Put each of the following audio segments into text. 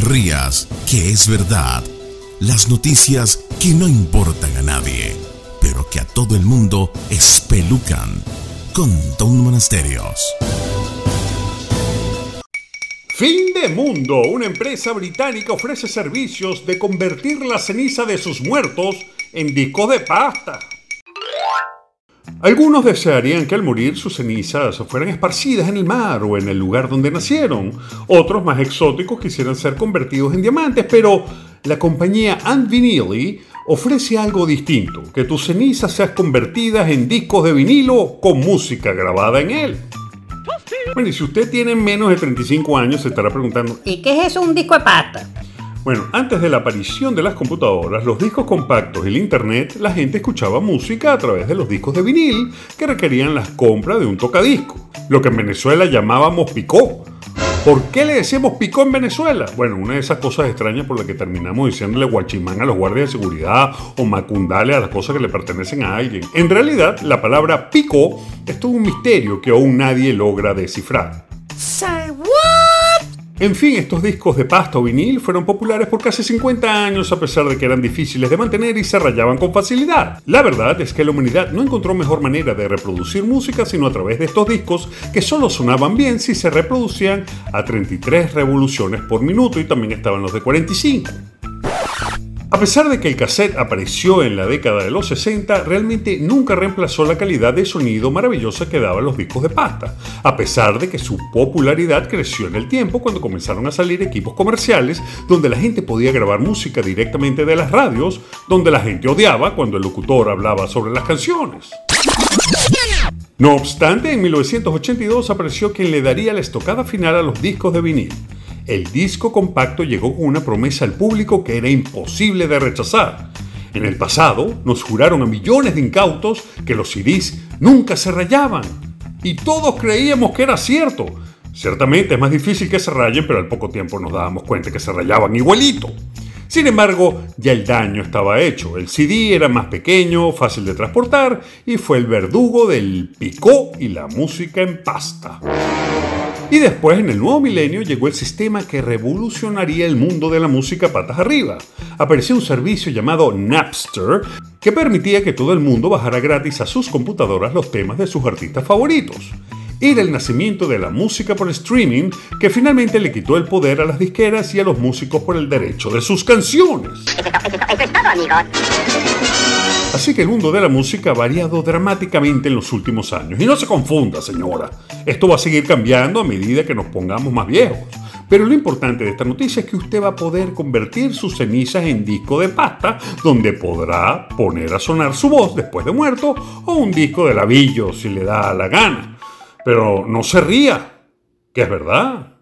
rías, que es verdad. Las noticias que no importan a nadie, pero que a todo el mundo espelucan. Con Don Monasterios. Fin de Mundo, una empresa británica ofrece servicios de convertir la ceniza de sus muertos en discos de pasta. Algunos desearían que al morir sus cenizas fueran esparcidas en el mar o en el lugar donde nacieron. Otros más exóticos quisieran ser convertidos en diamantes, pero la compañía Ant Vinyl ofrece algo distinto, que tus cenizas sean convertidas en discos de vinilo con música grabada en él. Bueno, y si usted tiene menos de 35 años, se estará preguntando, ¿y qué es eso un disco de pasta? Bueno, antes de la aparición de las computadoras, los discos compactos y el internet, la gente escuchaba música a través de los discos de vinil que requerían la compra de un tocadisco, lo que en Venezuela llamábamos picó. ¿Por qué le decíamos picó en Venezuela? Bueno, una de esas cosas extrañas por las que terminamos diciéndole guachimán a los guardias de seguridad o macundale a las cosas que le pertenecen a alguien. En realidad, la palabra picó es todo un misterio que aún nadie logra descifrar. En fin, estos discos de pasta o vinil fueron populares por casi 50 años a pesar de que eran difíciles de mantener y se rayaban con facilidad. La verdad es que la humanidad no encontró mejor manera de reproducir música sino a través de estos discos que solo sonaban bien si se reproducían a 33 revoluciones por minuto y también estaban los de 45. A pesar de que el cassette apareció en la década de los 60, realmente nunca reemplazó la calidad de sonido maravillosa que daban los discos de pasta, a pesar de que su popularidad creció en el tiempo cuando comenzaron a salir equipos comerciales donde la gente podía grabar música directamente de las radios, donde la gente odiaba cuando el locutor hablaba sobre las canciones. No obstante, en 1982 apareció quien le daría la estocada final a los discos de vinil el disco compacto llegó con una promesa al público que era imposible de rechazar. En el pasado nos juraron a millones de incautos que los CDs nunca se rayaban. Y todos creíamos que era cierto. Ciertamente es más difícil que se rayen, pero al poco tiempo nos dábamos cuenta que se rayaban igualito. Sin embargo, ya el daño estaba hecho. El CD era más pequeño, fácil de transportar y fue el verdugo del picó y la música en pasta. Y después, en el nuevo milenio, llegó el sistema que revolucionaría el mundo de la música patas arriba. Apareció un servicio llamado Napster que permitía que todo el mundo bajara gratis a sus computadoras los temas de sus artistas favoritos. Era el nacimiento de la música por streaming que finalmente le quitó el poder a las disqueras y a los músicos por el derecho de sus canciones. Así que el mundo de la música ha variado dramáticamente en los últimos años. Y no se confunda, señora. Esto va a seguir cambiando a medida que nos pongamos más viejos. Pero lo importante de esta noticia es que usted va a poder convertir sus cenizas en disco de pasta, donde podrá poner a sonar su voz después de muerto, o un disco de lavillo si le da la gana. Pero no se ría, que es verdad.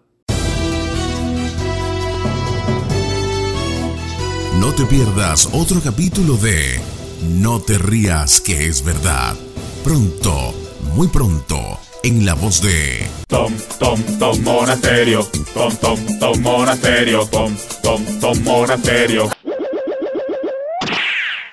No te pierdas otro capítulo de no te rías que es verdad. Pronto, muy pronto, en la voz de Tom, Tom, Tom Monasterio. Tom, Tom, Tom Monasterio. Tom, Tom, Tom Monasterio.